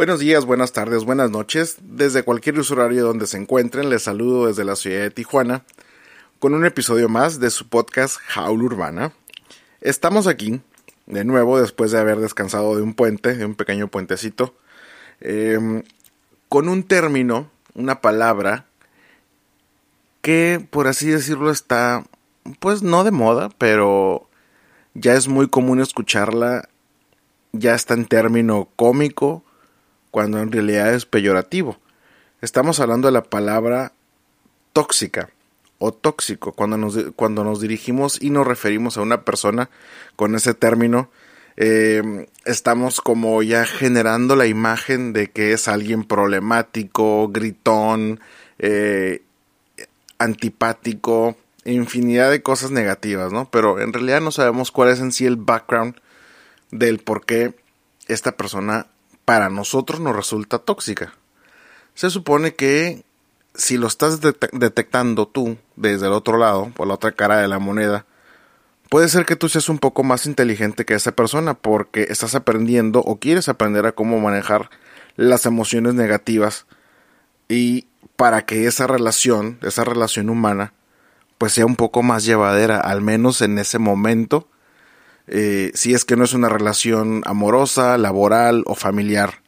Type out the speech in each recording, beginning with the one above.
Buenos días, buenas tardes, buenas noches. Desde cualquier usuario donde se encuentren, les saludo desde la ciudad de Tijuana con un episodio más de su podcast Jaula Urbana. Estamos aquí de nuevo después de haber descansado de un puente, de un pequeño puentecito, em, con un término, una palabra que, por así decirlo, está, pues no de moda, pero ya es muy común escucharla, ya está en término cómico, cuando en realidad es peyorativo. Estamos hablando de la palabra tóxica o tóxico cuando nos, cuando nos dirigimos y nos referimos a una persona con ese término. Eh, estamos como ya generando la imagen de que es alguien problemático, gritón, eh, antipático, infinidad de cosas negativas, ¿no? Pero en realidad no sabemos cuál es en sí el background del por qué esta persona para nosotros nos resulta tóxica. Se supone que si lo estás detectando tú desde el otro lado, por la otra cara de la moneda, puede ser que tú seas un poco más inteligente que esa persona porque estás aprendiendo o quieres aprender a cómo manejar las emociones negativas y para que esa relación, esa relación humana, pues sea un poco más llevadera, al menos en ese momento eh, si es que no es una relación amorosa, laboral o familiar.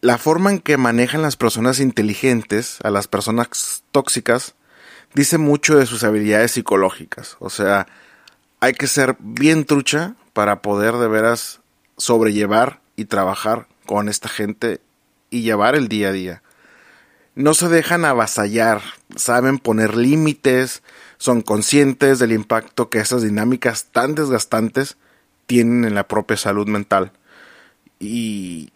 La forma en que manejan las personas inteligentes a las personas tóxicas dice mucho de sus habilidades psicológicas. O sea, hay que ser bien trucha para poder de veras sobrellevar y trabajar con esta gente y llevar el día a día. No se dejan avasallar, saben poner límites, son conscientes del impacto que esas dinámicas tan desgastantes tienen en la propia salud mental. Y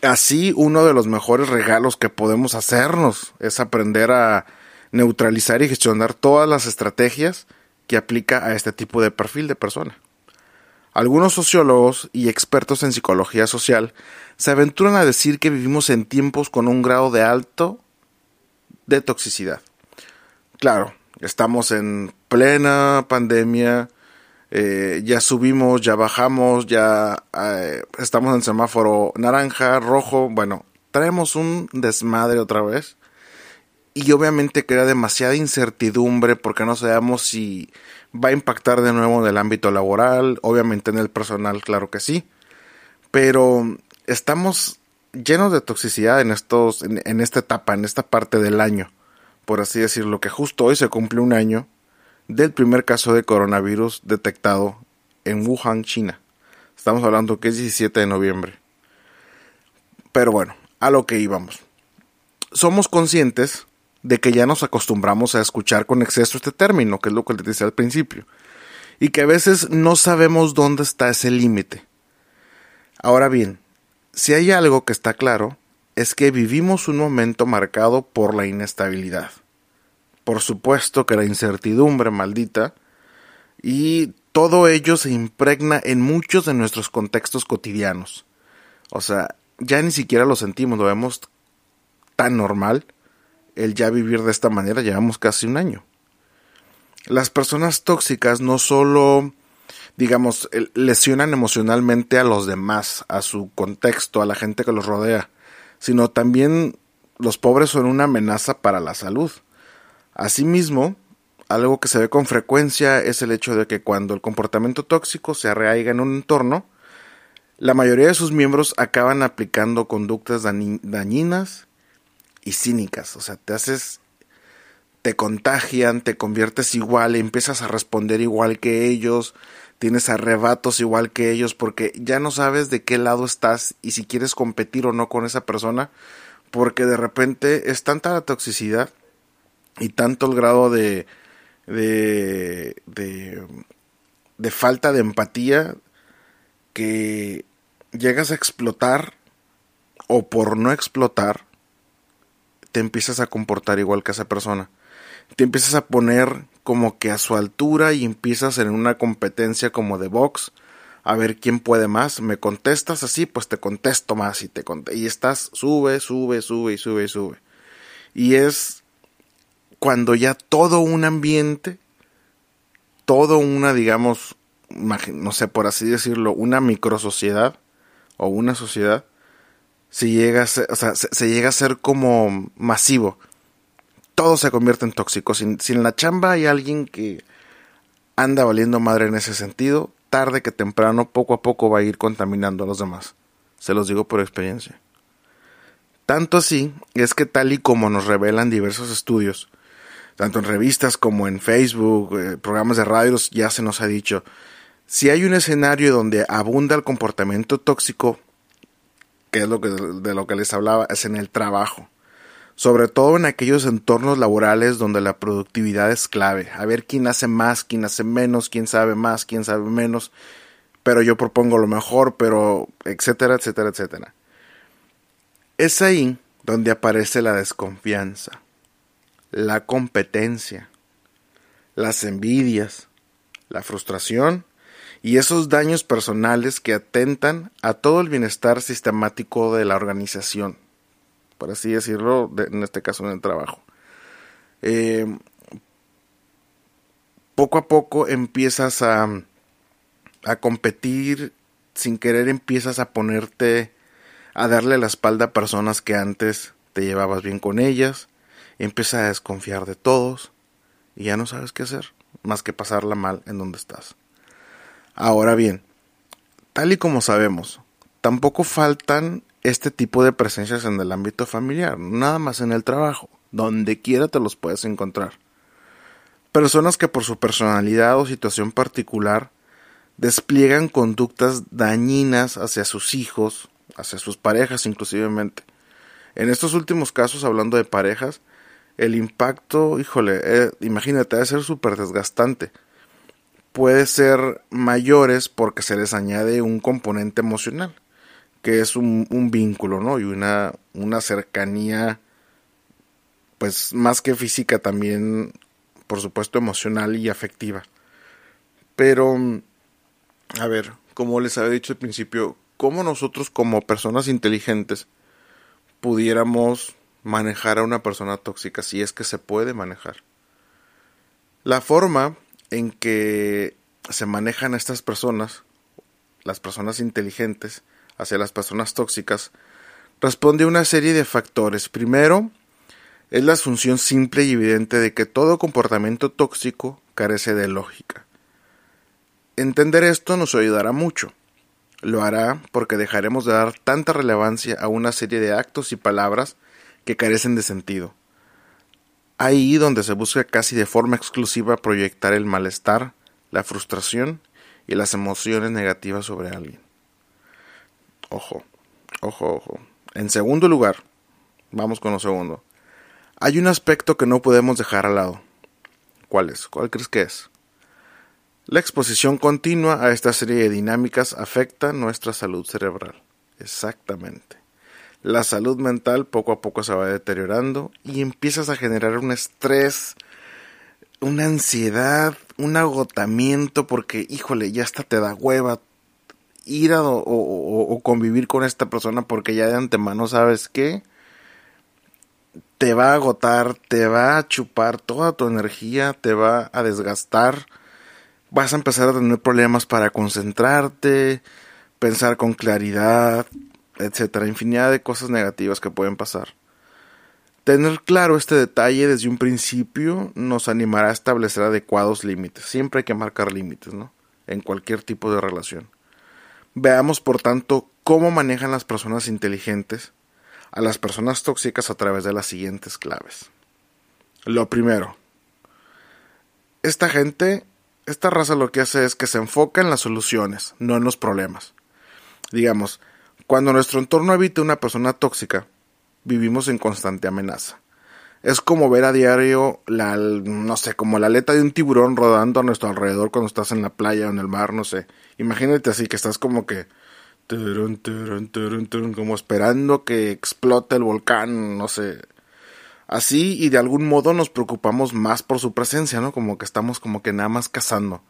así uno de los mejores regalos que podemos hacernos es aprender a neutralizar y gestionar todas las estrategias que aplica a este tipo de perfil de persona. Algunos sociólogos y expertos en psicología social se aventuran a decir que vivimos en tiempos con un grado de alto de toxicidad. Claro, Estamos en plena pandemia, eh, ya subimos, ya bajamos, ya eh, estamos en semáforo naranja, rojo, bueno, traemos un desmadre otra vez. Y obviamente crea demasiada incertidumbre porque no sabemos si va a impactar de nuevo en el ámbito laboral, obviamente en el personal, claro que sí. Pero estamos llenos de toxicidad en estos, en esta etapa, en esta parte del año por así decirlo, que justo hoy se cumple un año del primer caso de coronavirus detectado en Wuhan, China. Estamos hablando que es 17 de noviembre. Pero bueno, a lo que íbamos. Somos conscientes de que ya nos acostumbramos a escuchar con exceso este término, que es lo que les decía al principio, y que a veces no sabemos dónde está ese límite. Ahora bien, si hay algo que está claro, es que vivimos un momento marcado por la inestabilidad. Por supuesto que la incertidumbre maldita y todo ello se impregna en muchos de nuestros contextos cotidianos. O sea, ya ni siquiera lo sentimos, lo vemos tan normal el ya vivir de esta manera, llevamos casi un año. Las personas tóxicas no solo, digamos, lesionan emocionalmente a los demás, a su contexto, a la gente que los rodea, sino también los pobres son una amenaza para la salud. Asimismo, algo que se ve con frecuencia es el hecho de que cuando el comportamiento tóxico se arraiga en un entorno, la mayoría de sus miembros acaban aplicando conductas dañinas y cínicas. O sea, te haces, te contagian, te conviertes igual, empiezas a responder igual que ellos, tienes arrebatos igual que ellos porque ya no sabes de qué lado estás y si quieres competir o no con esa persona porque de repente es tanta la toxicidad y tanto el grado de de, de, falta de empatía que llegas a explotar o por no explotar te empiezas a comportar igual que esa persona te empiezas a poner como que a su altura y empiezas en una competencia como de box a ver quién puede más. Me contestas así, pues te contesto más y te y estás sube, sube, sube y sube y sube. Y es cuando ya todo un ambiente, todo una, digamos, no sé por así decirlo, una microsociedad o una sociedad se llega a ser, o sea, se, llega a ser como masivo. Todo se convierte en tóxico. Si, en la chamba hay alguien que anda valiendo madre en ese sentido, tarde que temprano, poco a poco va a ir contaminando a los demás. Se los digo por experiencia. Tanto así es que tal y como nos revelan diversos estudios, tanto en revistas como en Facebook, eh, programas de radio, ya se nos ha dicho, si hay un escenario donde abunda el comportamiento tóxico, que es lo que, de lo que les hablaba, es en el trabajo. Sobre todo en aquellos entornos laborales donde la productividad es clave. A ver quién hace más, quién hace menos, quién sabe más, quién sabe menos. Pero yo propongo lo mejor, pero etcétera, etcétera, etcétera. Es ahí donde aparece la desconfianza, la competencia, las envidias, la frustración y esos daños personales que atentan a todo el bienestar sistemático de la organización, por así decirlo, en este caso en el trabajo. Eh, poco a poco empiezas a, a competir, sin querer empiezas a ponerte, a darle la espalda a personas que antes te llevabas bien con ellas, empiezas a desconfiar de todos y ya no sabes qué hacer más que pasarla mal en donde estás. Ahora bien, tal y como sabemos, tampoco faltan este tipo de presencias en el ámbito familiar, nada más en el trabajo, donde quiera te los puedes encontrar. Personas que por su personalidad o situación particular despliegan conductas dañinas hacia sus hijos, hacia sus parejas inclusivemente. En estos últimos casos, hablando de parejas, el impacto, híjole, eh, imagínate, debe ser súper desgastante puede ser mayores porque se les añade un componente emocional, que es un, vínculo, ¿no? Y una, una cercanía, pues más que física también, por supuesto, emocional y afectiva. Pero, a ver, como les había dicho al principio, ¿cómo nosotros como personas inteligentes pudiéramos manejar a una persona tóxica si es que se puede manejar? La forma en que se manejan estas personas, las personas inteligentes, hacia las personas tóxicas, responde a una serie de factores. Primero, es la asunción simple y evidente de que todo comportamiento tóxico carece de lógica. Entender esto nos ayudará mucho. Lo hará porque dejaremos de dar tanta relevancia a una serie de actos y palabras que carecen de sentido ahí donde se busca casi de forma exclusiva proyectar el malestar, la frustración y las emociones negativas sobre alguien. Ojo, ojo, ojo. En segundo lugar, vamos con lo segundo. Hay un aspecto que no podemos dejar al lado. ¿Cuál es? ¿Cuál crees que es? La exposición continua a esta serie de dinámicas afecta nuestra salud cerebral. Exactamente la salud mental poco a poco se va deteriorando y empiezas a generar un estrés, una ansiedad, un agotamiento porque, híjole, ya hasta te da hueva ir a, o, convivir con esta persona porque ya de antemano sabes que te va a agotar, te va a chupar toda tu energía, te va a desgastar, vas a empezar a tener problemas para concentrarte, pensar con claridad, etcétera, infinidad de cosas negativas que pueden pasar. Tener claro este detalle desde un principio nos animará a establecer adecuados límites. Siempre hay que marcar límites, ¿no? En cualquier tipo de relación. Veamos, por tanto, cómo manejan las personas inteligentes a las personas tóxicas a través de las siguientes claves. Lo primero, esta gente, esta raza lo que hace es que se enfoca en las soluciones, no en los problemas. Digamos, cuando nuestro entorno habita una persona tóxica, vivimos en constante amenaza. Es como ver a diario la, no sé, como la aleta de un tiburón rodando a nuestro alrededor cuando estás en la playa o en el mar, no sé. Imagínate así, que estás como que, como esperando que explote el volcán, no sé. Así y de algún modo nos preocupamos más por su presencia, ¿no? Como que estamos como que nada más cazando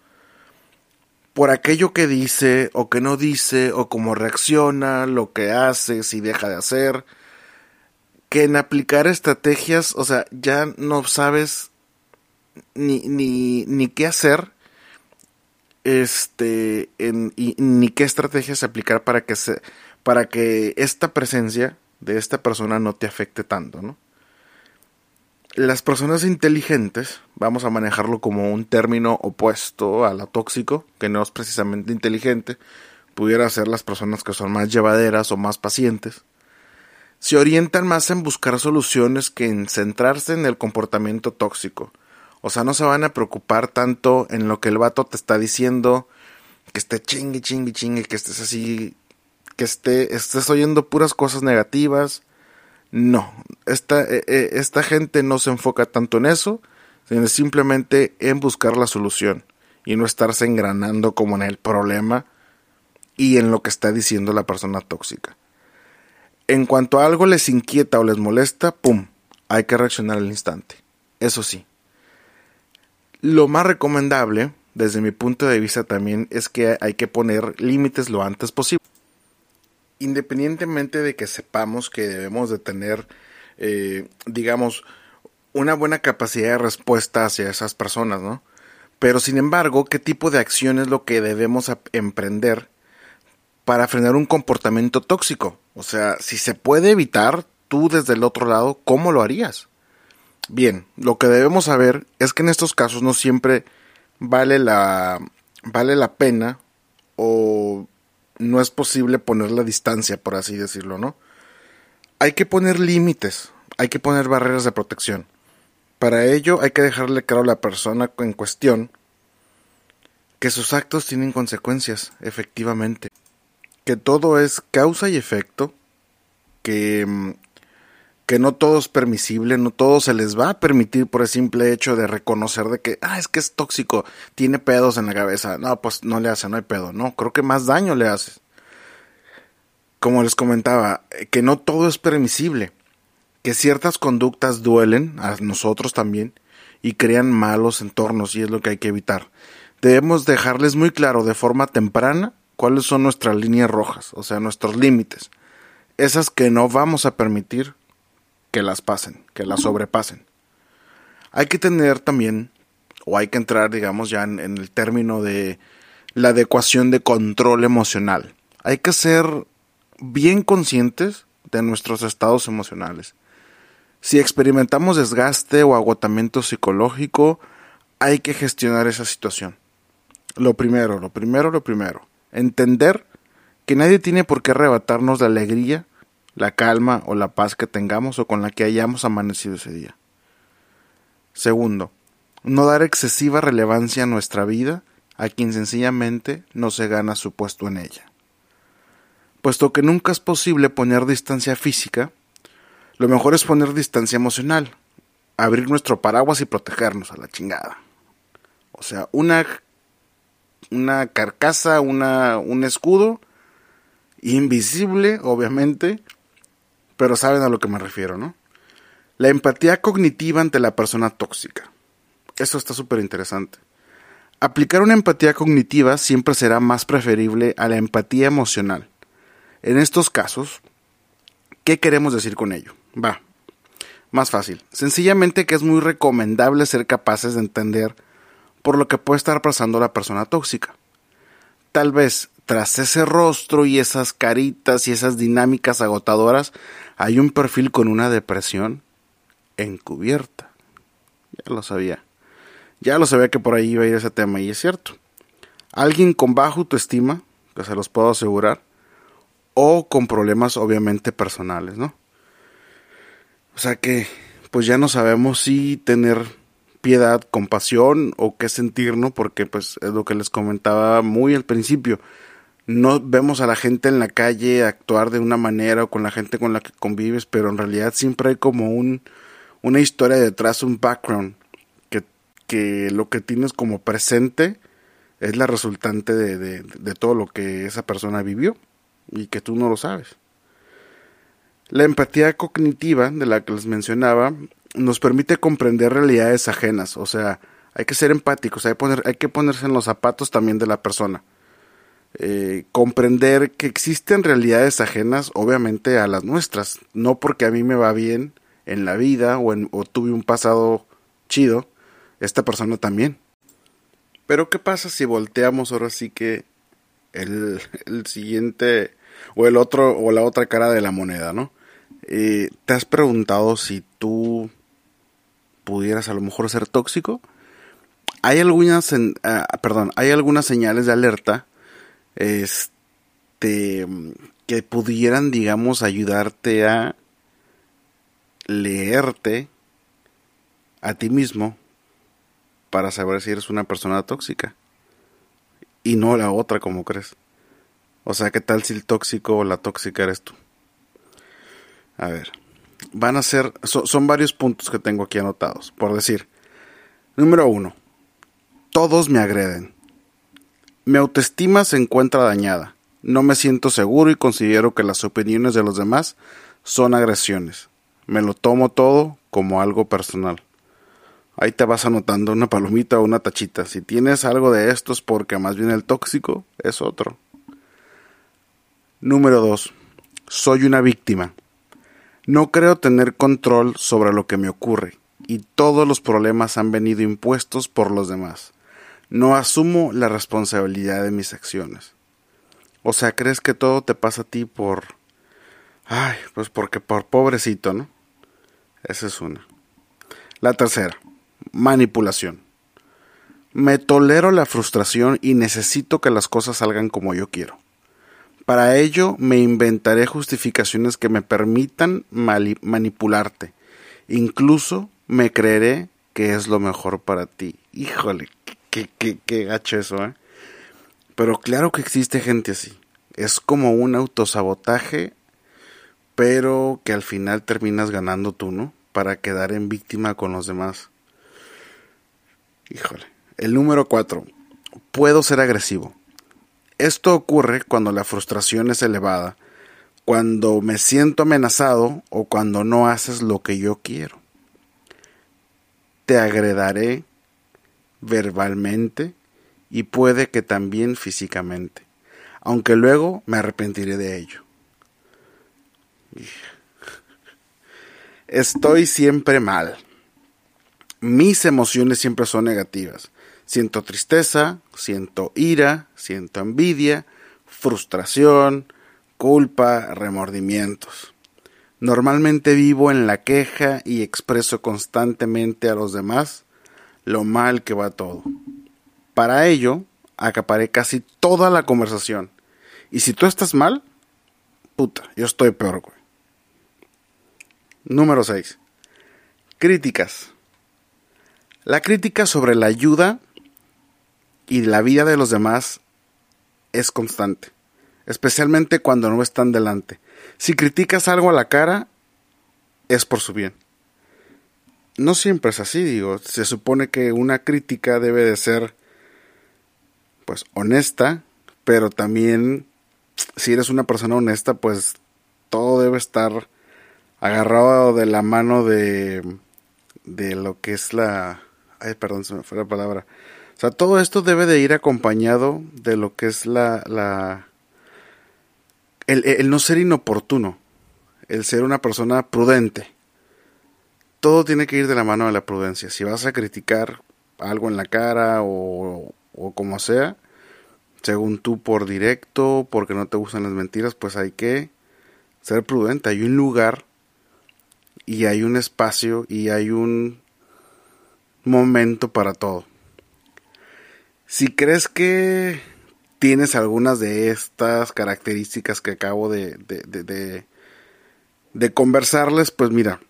por aquello que dice o que no dice o cómo reacciona, lo que hace, si deja de hacer, que en aplicar estrategias, o sea, ya no sabes ni, ni, ni qué hacer, este, ni qué estrategias aplicar para que se, para que esta presencia de esta persona no te afecte tanto, ¿no? Las personas inteligentes, vamos a manejarlo como un término opuesto a la tóxico, que no es precisamente inteligente, pudiera ser las personas que son más llevaderas o más pacientes, se orientan más en buscar soluciones que en centrarse en el comportamiento tóxico. O sea, no se van a preocupar tanto en lo que el vato te está diciendo, que esté chingue, chingue, chingue, que estés así, que esté, estés oyendo puras cosas negativas, no, esta, eh, eh, esta gente no se enfoca tanto en eso, sino simplemente en buscar la solución y no estarse engranando como en el problema y en lo que está diciendo la persona tóxica. En cuanto a algo les inquieta o les molesta, ¡pum! Hay que reaccionar al instante. Eso sí. Lo más recomendable, desde mi punto de vista también, es que hay que poner límites lo antes posible independientemente de que sepamos que debemos de tener, eh, digamos, una buena capacidad de respuesta hacia esas personas, ¿no? Pero sin embargo, ¿qué tipo de acción es lo que debemos emprender para frenar un comportamiento tóxico? O sea, si se puede evitar, tú desde el otro lado, ¿cómo lo harías? Bien, lo que debemos saber es que en estos casos no siempre vale la, vale la pena o no es posible poner la distancia, por así decirlo, ¿no? Hay que poner límites, hay que poner barreras de protección. Para ello hay que dejarle claro a la persona en cuestión que sus actos tienen consecuencias, efectivamente. Que todo es causa y efecto, que mm, que no todo es permisible, no todo se les va a permitir por el simple hecho de reconocer de que, ah, es que es tóxico, tiene pedos en la cabeza. No, pues no le hace, no hay pedo. No, creo que más daño le hace. Como les comentaba, eh, que no todo es permisible, que ciertas conductas duelen a nosotros también y crean malos entornos y es lo que hay que evitar. Debemos dejarles muy claro de forma temprana cuáles son nuestras líneas rojas, o sea, nuestros límites. Esas que no vamos a permitir que las pasen, que las sobrepasen. Hay que tener también, o hay que entrar, digamos, ya en, el término de la adecuación de control emocional. Hay que ser bien conscientes de nuestros estados emocionales. Si experimentamos desgaste o agotamiento psicológico, hay que gestionar esa situación. Lo primero, lo primero, lo primero. Entender que nadie tiene por qué arrebatarnos la alegría la calma o la paz que tengamos o con la que hayamos amanecido ese día. Segundo, no dar excesiva relevancia a nuestra vida a quien sencillamente no se gana su puesto en ella. Puesto que nunca es posible poner distancia física, lo mejor es poner distancia emocional, abrir nuestro paraguas y protegernos a la chingada. O sea, una, una carcasa, una, un escudo, invisible, obviamente, pero saben a lo que me refiero, ¿no? La empatía cognitiva ante la persona tóxica. Eso está súper interesante. Aplicar una empatía cognitiva siempre será más preferible a la empatía emocional. En estos casos, ¿qué queremos decir con ello? Va, más fácil. Sencillamente que es muy recomendable ser capaces de entender por lo que puede estar pasando la persona tóxica. Tal vez tras ese rostro y esas caritas y esas dinámicas agotadoras hay un perfil con una depresión encubierta. Ya lo sabía. Ya lo sabía que por ahí iba a ir ese tema y es cierto. Alguien con baja autoestima, que se los puedo asegurar, o con problemas obviamente personales, ¿no? O sea que pues ya no sabemos si tener piedad, compasión o qué sentir, ¿no? Porque pues es lo que les comentaba muy al principio no vemos a la gente en la calle actuar de una manera o con la gente con la que convives, pero en realidad siempre hay como un, una historia detrás, un background, que, que lo que tienes como presente es la resultante de, de, de todo lo que esa persona vivió y que tú no lo sabes. La empatía cognitiva de la que les mencionaba nos permite comprender realidades ajenas, o sea, hay que ser empáticos, hay, que ponerse en los zapatos también de la persona eh, comprender que existen realidades ajenas, obviamente, a las nuestras. No porque a mí me va bien en la vida o, en, o tuve un pasado chido, esta persona también. Pero ¿qué pasa si volteamos ahora sí que el, el siguiente o el otro, o la otra cara de la moneda, ¿no? Eh, ¿Te has preguntado si tú pudieras a lo mejor ser tóxico? Hay algunas, ah, perdón, hay algunas señales de alerta, este, que pudieran, digamos, ayudarte a leerte a ti mismo para saber si eres una persona tóxica y no la otra como crees. O sea, ¿qué tal si el tóxico o la tóxica eres tú? A ver, van a ser, son varios puntos que tengo aquí anotados. Por decir, número uno, todos me agreden. Mi autoestima se encuentra dañada. No me siento seguro y considero que las opiniones de los demás son agresiones. Me lo tomo todo como algo personal. Ahí te vas anotando una palomita o una tachita. Si tienes algo de estos porque más bien el tóxico es otro. Número 2. Soy una víctima. No creo tener control sobre lo que me ocurre y todos los problemas han venido impuestos por los demás. No asumo la responsabilidad de mis acciones. O sea, crees que todo te pasa a ti por... Ay, pues porque por pobrecito, ¿no? Esa es una. La tercera, manipulación. Me tolero la frustración y necesito que las cosas salgan como yo quiero. Para ello me inventaré justificaciones que me permitan manipularte. Incluso me creeré que es lo mejor para ti. Híjole, qué, qué, qué gacho eso, ¿eh? Pero claro que existe gente así. Es como un autosabotaje, pero que al final terminas ganando tú, ¿no? Para quedar en víctima con los demás. Híjole. El número cuatro. Puedo ser agresivo. Esto ocurre cuando la frustración es elevada, cuando me siento amenazado o cuando no haces lo que yo quiero. Te agredaré verbalmente y puede que también físicamente, aunque luego me arrepentiré de ello. Estoy siempre mal. Mis emociones siempre son negativas. Siento tristeza, siento ira, siento envidia, frustración, culpa, remordimientos. Normalmente vivo en la queja y expreso constantemente a los demás lo mal que va todo. Para ello, acaparé casi toda la conversación. Y si tú estás mal, puta, yo estoy peor, güey. Número 6. Críticas. La crítica sobre la ayuda y la vida de los demás es constante, especialmente cuando no están delante. Si criticas algo a la cara, es por su bien. No siempre es así, digo, se supone que una crítica debe de ser pues honesta, pero también si eres una persona honesta, pues todo debe estar agarrado de la mano de de lo que es la ay, perdón, se me fue la palabra todo esto debe de ir acompañado de lo que es la... la el, no ser inoportuno, el ser una persona prudente. Todo tiene que ir de la mano de la prudencia. Si vas a criticar algo en la cara o, o como sea, según tú por directo, porque no te gustan las mentiras, pues hay que ser prudente. Hay un lugar y hay un espacio y hay un momento para todo. Si crees que tienes algunas de estas características que acabo de, de, conversarles, pues mira,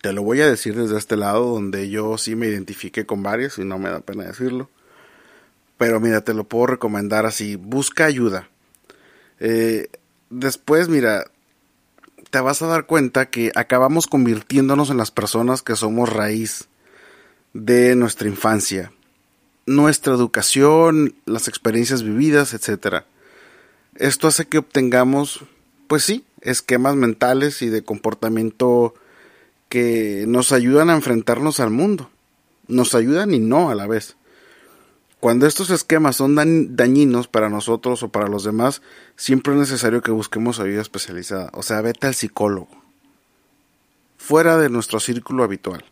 te lo voy a decir desde este lado donde yo sí me identifiqué con varios y no me da pena decirlo. Pero mira, te lo puedo recomendar así, busca ayuda. Eh, después, mira, te vas a dar cuenta que acabamos convirtiéndonos en las personas que somos raíz de nuestra infancia nuestra educación, las experiencias vividas, etc. Esto hace que obtengamos, pues sí, esquemas mentales y de comportamiento que nos ayudan a enfrentarnos al mundo. Nos ayudan y no a la vez. Cuando estos esquemas son dañinos para nosotros o para los demás, siempre es necesario que busquemos ayuda especializada. O sea, vete al psicólogo. Fuera de nuestro círculo habitual.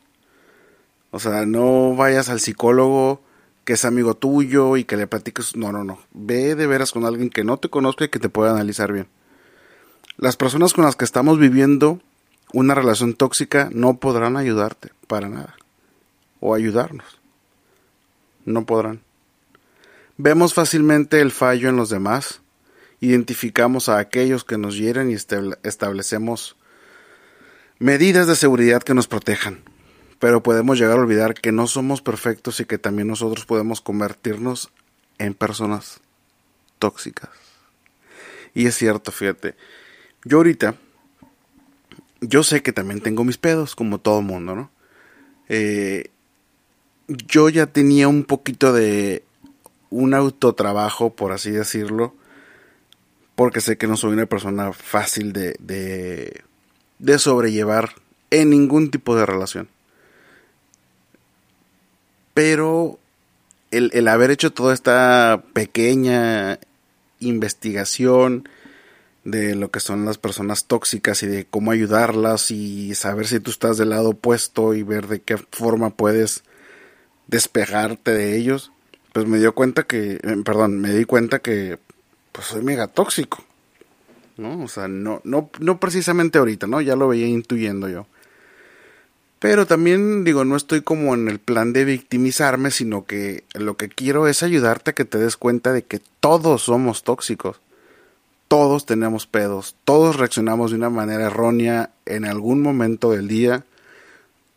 O sea, no vayas al psicólogo que es amigo tuyo y que le platiques. No, no, no. Ve de veras con alguien que no te conozca y que te pueda analizar bien. Las personas con las que estamos viviendo una relación tóxica no podrán ayudarte para nada. O ayudarnos. No podrán. Vemos fácilmente el fallo en los demás, identificamos a aquellos que nos hieren y establecemos medidas de seguridad que nos protejan pero podemos llegar a olvidar que no somos perfectos y que también nosotros podemos convertirnos en personas tóxicas. Y es cierto, fíjate, yo ahorita, yo sé que también tengo mis pedos, como todo mundo, ¿no? Eh, yo ya tenía un poquito de un autotrabajo, por así decirlo, porque sé que no soy una persona fácil de, de, de sobrellevar en ningún tipo de relación pero el, haber hecho toda esta pequeña investigación de lo que son las personas tóxicas y de cómo ayudarlas y saber si tú estás del lado opuesto y ver de qué forma puedes despejarte de ellos, pues me dio cuenta que, eh, perdón, me di cuenta que pues soy mega tóxico. ¿No? O sea, no, no, no precisamente ahorita, ¿no? Ya lo veía intuyendo yo. Pero también digo, no estoy como en el plan de victimizarme, sino que lo que quiero es ayudarte a que te des cuenta de que todos somos tóxicos. Todos tenemos pedos, todos reaccionamos de una manera errónea en algún momento del día.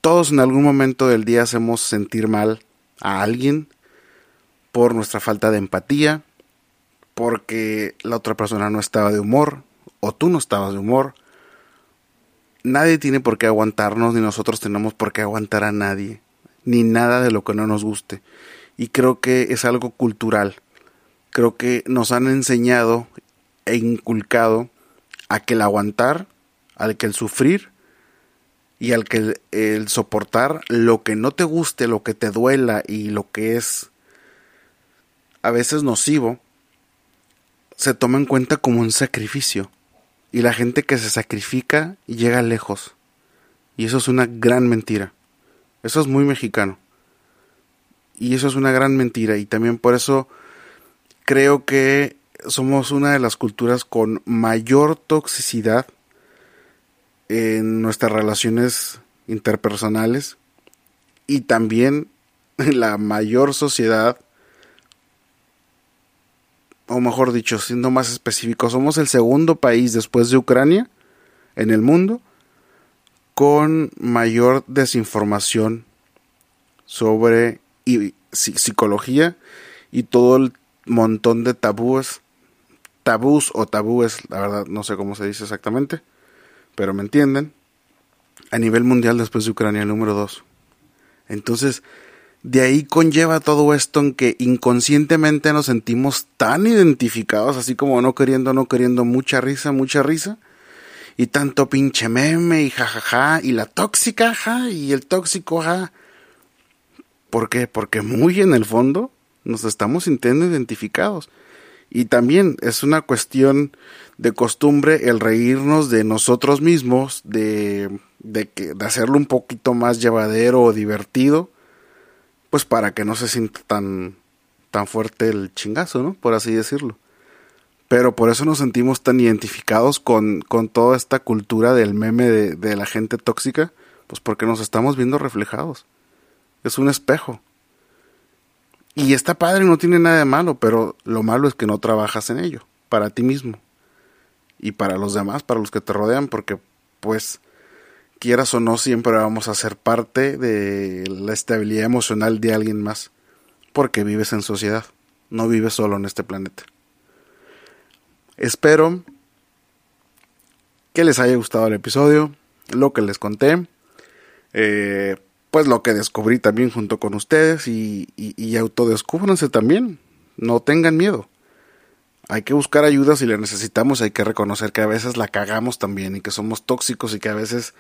Todos en algún momento del día hacemos sentir mal a alguien por nuestra falta de empatía, porque la otra persona no estaba de humor o tú no estabas de humor nadie tiene por qué aguantarnos, ni nosotros tenemos por qué aguantar a nadie, ni nada de lo que no nos guste. Y creo que es algo cultural. Creo que nos han enseñado e inculcado a que el aguantar, al que el sufrir y al que el, soportar lo que no te guste, lo que te duela y lo que es a veces nocivo, se toma en cuenta como un sacrificio. Y la gente que se sacrifica llega lejos. Y eso es una gran mentira. Eso es muy mexicano. Y eso es una gran mentira. Y también por eso creo que somos una de las culturas con mayor toxicidad en nuestras relaciones interpersonales y también la mayor sociedad o mejor dicho, siendo más específico, somos el segundo país después de Ucrania en el mundo con mayor desinformación sobre psicología y todo el montón de tabúes, tabús o tabúes, la verdad no sé cómo se dice exactamente, pero me entienden, a nivel mundial después de Ucrania, el número dos. Entonces, de ahí conlleva todo esto en que inconscientemente nos sentimos tan identificados, así como no queriendo, no queriendo, mucha risa, mucha risa. Y tanto pinche meme y jajaja, y la tóxica, ja, y el tóxico, ja. ¿Por qué? Porque muy en el fondo nos estamos sintiendo identificados. Y también es una cuestión de costumbre el reírnos de nosotros mismos, de, de, que, de hacerlo un poquito más llevadero o divertido pues para que no se sienta tan, tan fuerte el chingazo, ¿no? Por así decirlo. Pero por eso nos sentimos tan identificados con, con toda esta cultura del meme de, de la gente tóxica, pues porque nos estamos viendo reflejados. Es un espejo. Y está padre, no tiene nada de malo, pero lo malo es que no trabajas en ello, para ti mismo. Y para los demás, para los que te rodean, porque pues quieras o no, siempre vamos a ser parte de la estabilidad emocional de alguien más, porque vives en sociedad, no vives solo en este planeta. Espero que les haya gustado el episodio, lo que les conté, eh, pues lo que descubrí también junto con ustedes y, y, autodescúbranse también, no tengan miedo. Hay que buscar ayuda si la necesitamos, hay que reconocer que a veces la cagamos también y que somos tóxicos y que a veces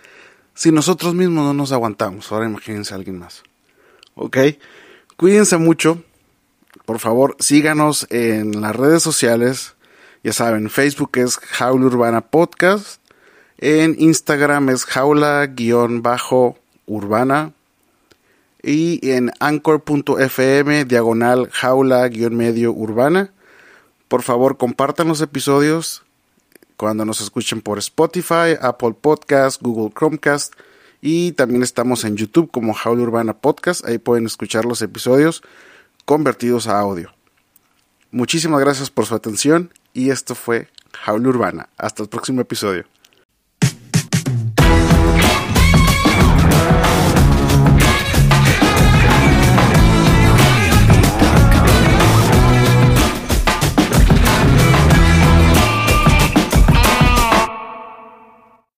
si nosotros mismos no nos aguantamos, ahora imagínense a alguien más. ¿Ok? Cuídense mucho. Por favor, síganos en las redes sociales. Ya saben, Facebook es Jaula Urbana Podcast. En Instagram es jaula-urbana. y en anchor.fm diagonal jaula-medio urbana. Por favor, compartan los episodios cuando nos escuchen por Spotify, Apple Podcast, Google Chromecast y también estamos en YouTube como Jaula Urbana Podcast. Ahí pueden escuchar los episodios convertidos a audio. Muchísimas gracias por su atención y esto fue Jaula Urbana. Hasta el próximo episodio.